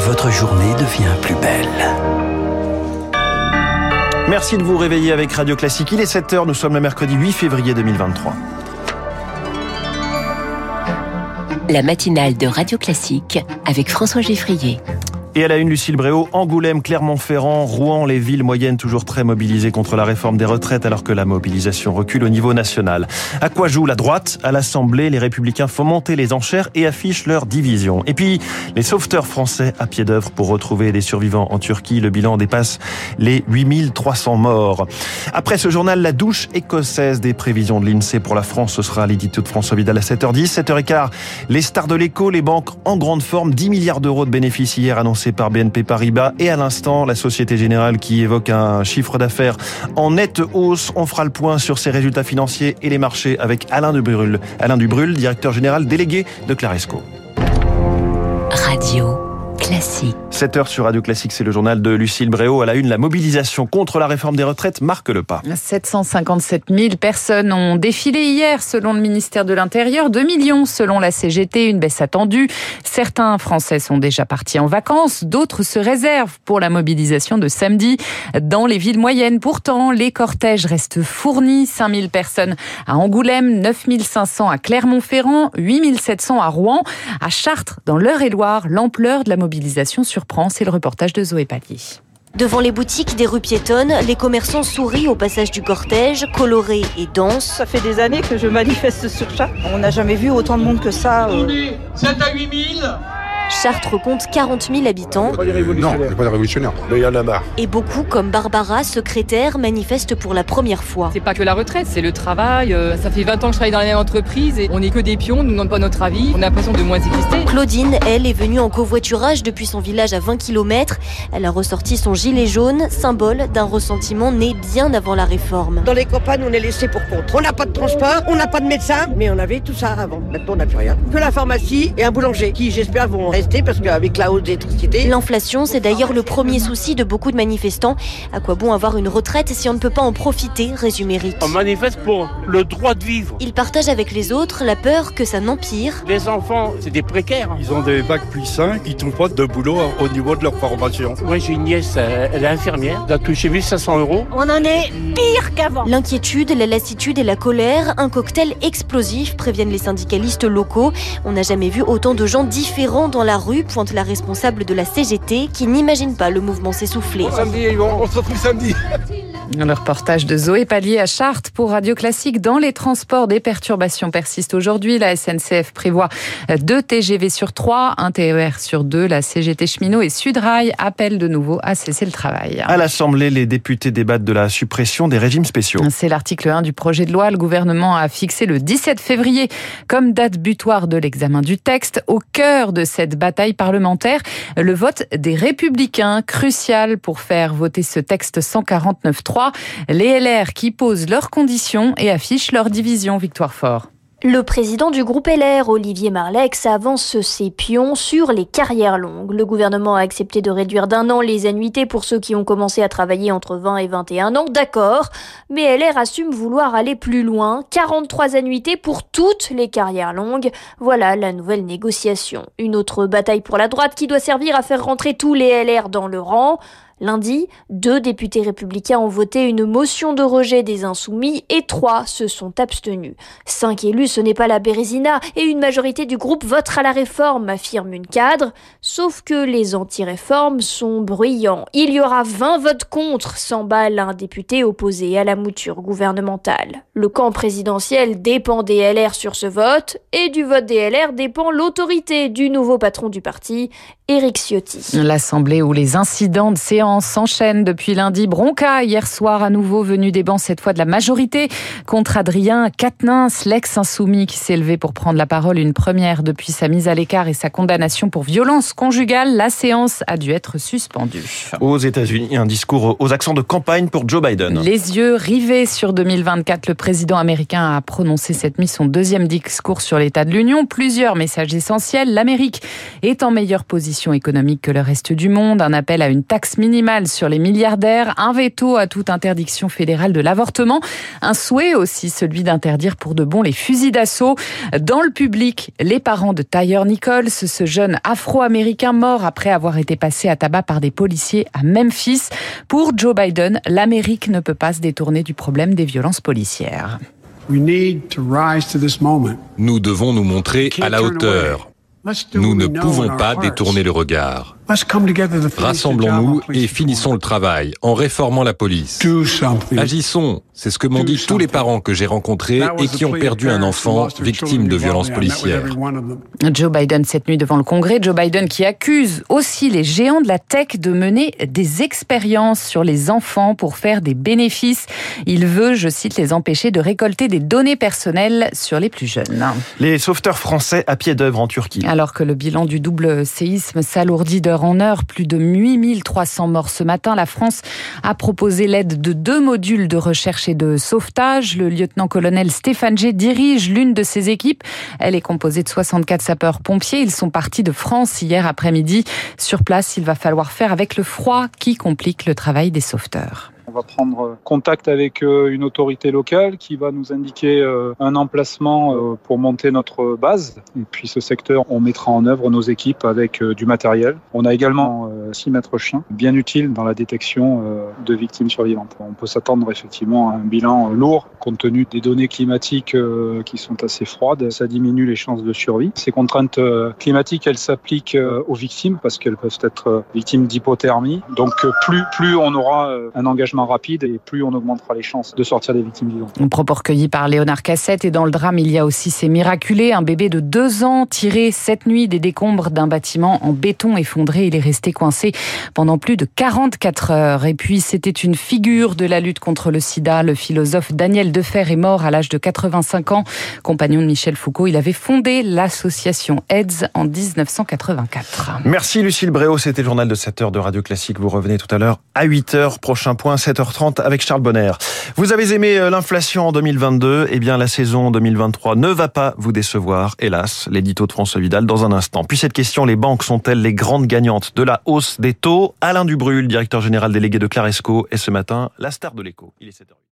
votre journée devient plus belle. Merci de vous réveiller avec Radio Classique. Il est 7h, nous sommes le mercredi 8 février 2023. La matinale de Radio Classique avec François Geffrier. Et à la une, Lucille Bréau, Angoulême, Clermont-Ferrand, Rouen, les villes moyennes toujours très mobilisées contre la réforme des retraites alors que la mobilisation recule au niveau national. À quoi joue la droite? À l'Assemblée, les républicains font monter les enchères et affichent leur division. Et puis, les sauveteurs français à pied d'œuvre pour retrouver des survivants en Turquie. Le bilan dépasse les 8300 morts. Après ce journal, la douche écossaise des prévisions de l'INSEE pour la France, ce sera l'édito de François Vidal à 7h10. 7h15, les stars de l'écho, les banques en grande forme, 10 milliards d'euros de bénéfices hier annoncés par BNP Paribas et à l'instant la Société Générale qui évoque un chiffre d'affaires en nette hausse. On fera le point sur ses résultats financiers et les marchés avec Alain Dubrul, Alain Dubrul, directeur général délégué de Claresco. Classique. 7 heures sur Radio Classique, c'est le journal de Lucille Bréau. À la une, la mobilisation contre la réforme des retraites marque le pas. 757 000 personnes ont défilé hier, selon le ministère de l'Intérieur. 2 millions selon la CGT, une baisse attendue. Certains Français sont déjà partis en vacances, d'autres se réservent pour la mobilisation de samedi dans les villes moyennes. Pourtant, les cortèges restent fournis. 5 000 personnes à Angoulême, 9 500 à Clermont-Ferrand, 8 700 à Rouen. À Chartres, dans l'Eure-et-Loire, l'ampleur de la mobilisation mobilisation surprend. C'est le reportage de Zoé Pallier. Devant les boutiques des rues piétonnes, les commerçants sourient au passage du cortège, colorés et denses. Ça fait des années que je manifeste sur ça. On n'a jamais vu autant de monde que ça. Euh... 7 à 8 000 Chartres compte 40 000 habitants. Pas non, il pas des révolutionnaires. Mais il y en a marre. Et beaucoup, comme Barbara, secrétaire, manifestent pour la première fois. C'est pas que la retraite, c'est le travail. Euh, ça fait 20 ans que je travaille dans la même entreprise et on n'est que des pions, on ne nous demande pas notre avis. On a l'impression de moins exister. Claudine, elle, est venue en covoiturage depuis son village à 20 km. Elle a ressorti son gilet jaune, symbole d'un ressentiment né bien avant la réforme. Dans les campagnes, on est laissé pour compte. On n'a pas de transport, on n'a pas de médecin, mais on avait tout ça avant. Maintenant, on n'a plus rien. Que la pharmacie et un boulanger qui, j'espère, vont parce qu'avec la hausse d'électricité. L'inflation, c'est d'ailleurs le premier souci de beaucoup de manifestants. À quoi bon avoir une retraite si on ne peut pas en profiter, résume Eric. On manifeste pour le droit de vivre. Il partage avec les autres la peur que ça n'empire. Les enfants, c'est des précaires. Ils ont des bacs plus 5, ils trouvent pas de boulot au niveau de leur formation. Moi, j'ai une nièce, elle est infirmière, elle a touché 1500 euros. On en est pire qu'avant. L'inquiétude, la lassitude et la colère, un cocktail explosif, préviennent les syndicalistes locaux. On n'a jamais vu autant de gens différents dans la rue, pointe la responsable de la CGT, qui n'imagine pas le mouvement s'essouffler. Samedi, on se retrouve samedi. Le reportage de Zoé Pallier à Chartres pour Radio Classique. Dans les transports, des perturbations persistent aujourd'hui. La SNCF prévoit deux TGV sur trois, un TER sur deux. La CGT Cheminot et Sudrail appellent de nouveau à cesser le travail. À l'Assemblée, les députés débattent de la suppression des régimes spéciaux. C'est l'article 1 du projet de loi. Le gouvernement a fixé le 17 février comme date butoir de l'examen du texte. Au cœur de cette bataille parlementaire, le vote des républicains, crucial pour faire voter ce texte 149.3 les LR qui posent leurs conditions et affichent leur division. Victoire Fort. Le président du groupe LR, Olivier Marlex, avance ses pions sur les carrières longues. Le gouvernement a accepté de réduire d'un an les annuités pour ceux qui ont commencé à travailler entre 20 et 21 ans, d'accord, mais LR assume vouloir aller plus loin, 43 annuités pour toutes les carrières longues. Voilà la nouvelle négociation. Une autre bataille pour la droite qui doit servir à faire rentrer tous les LR dans le rang. Lundi, deux députés républicains ont voté une motion de rejet des insoumis et trois se sont abstenus. Cinq élus, ce n'est pas la Bérésina et une majorité du groupe votera la réforme, affirme une cadre. Sauf que les anti-réformes sont bruyants. Il y aura 20 votes contre, s'emballe un député opposé à la mouture gouvernementale. Le camp présidentiel dépend des LR sur ce vote et du vote des LR dépend l'autorité du nouveau patron du parti, Éric Ciotti. L'Assemblée où les incidents de séance s'enchaînent depuis lundi. Bronca, hier soir, à nouveau venu des bancs, cette fois de la majorité, contre Adrien Quatennens, l'ex-insoumis qui s'est levé pour prendre la parole, une première depuis sa mise à l'écart et sa condamnation pour violence conjugale. La séance a dû être suspendue. Aux États-Unis, un discours aux accents de campagne pour Joe Biden. Les yeux rivés sur 2024, le président américain a prononcé cette nuit son deuxième discours sur l'état de l'Union. Plusieurs messages essentiels. L'Amérique est en meilleure position économique que le reste du monde. Un appel à une taxe minimale sur les milliardaires, un veto à toute interdiction fédérale de l'avortement, un souhait aussi celui d'interdire pour de bon les fusils d'assaut. Dans le public, les parents de Tyre Nichols, ce jeune afro-américain mort après avoir été passé à tabac par des policiers à Memphis. Pour Joe Biden, l'Amérique ne peut pas se détourner du problème des violences policières. Nous devons nous montrer à la hauteur. Nous ne pouvons pas détourner le regard. Rassemblons-nous et finissons le travail en réformant la police. Agissons, c'est ce que m'ont dit tous les parents que j'ai rencontrés et qui ont perdu un enfant victime de violences policières. Joe Biden cette nuit devant le Congrès, Joe Biden qui accuse aussi les géants de la tech de mener des expériences sur les enfants pour faire des bénéfices. Il veut, je cite, les empêcher de récolter des données personnelles sur les plus jeunes. Les sauveteurs français à pied d'œuvre en Turquie. Alors que le bilan du double séisme s'alourdit d'heure en heure, plus de 8300 morts ce matin. La France a proposé l'aide de deux modules de recherche de sauvetage. Le lieutenant-colonel Stéphane G dirige l'une de ces équipes. Elle est composée de 64 sapeurs-pompiers. Ils sont partis de France hier après-midi. Sur place, il va falloir faire avec le froid qui complique le travail des sauveteurs. On va prendre contact avec euh, une autorité locale qui va nous indiquer euh, un emplacement euh, pour monter notre base. Et puis ce secteur, on mettra en œuvre nos équipes avec du matériel. On a également 6 mètres chiens, bien utiles dans la détection de victimes survivantes. On peut s'attendre effectivement à un bilan lourd compte tenu des données climatiques qui sont assez froides. Ça diminue les chances de survie. Ces contraintes climatiques, elles s'appliquent aux victimes parce qu'elles peuvent être victimes d'hypothermie. Donc plus, plus on aura un engagement rapide et plus on augmentera les chances de sortir des victimes vivantes. Un propos recueilli par Léonard Cassette et dans le drame, il y a aussi ces miraculés. Un bébé de deux ans tiré cette nuit des décombres d'un bâtiment en béton effondré. Il est resté coincé pendant plus de 44 heures. Et puis, c'était une figure de la lutte contre le sida. Le philosophe Daniel Defer est mort à l'âge de 85 ans. Compagnon de Michel Foucault, il avait fondé l'association AIDS en 1984. Merci Lucille Bréau. C'était le journal de 7 heures de Radio Classique. Vous revenez tout à l'heure à 8 heures. Prochain point, 7h30 avec Charles Bonner. Vous avez aimé euh, l'inflation en 2022 Eh bien, la saison 2023 ne va pas vous décevoir, hélas. L'édito de François Vidal dans un instant. Puis cette question, les banques sont-elles les grandes gagnantes de la hausse des taux Alain Dubrulle, directeur général délégué de Claresco, est ce matin la star de l'écho. Il est 7h.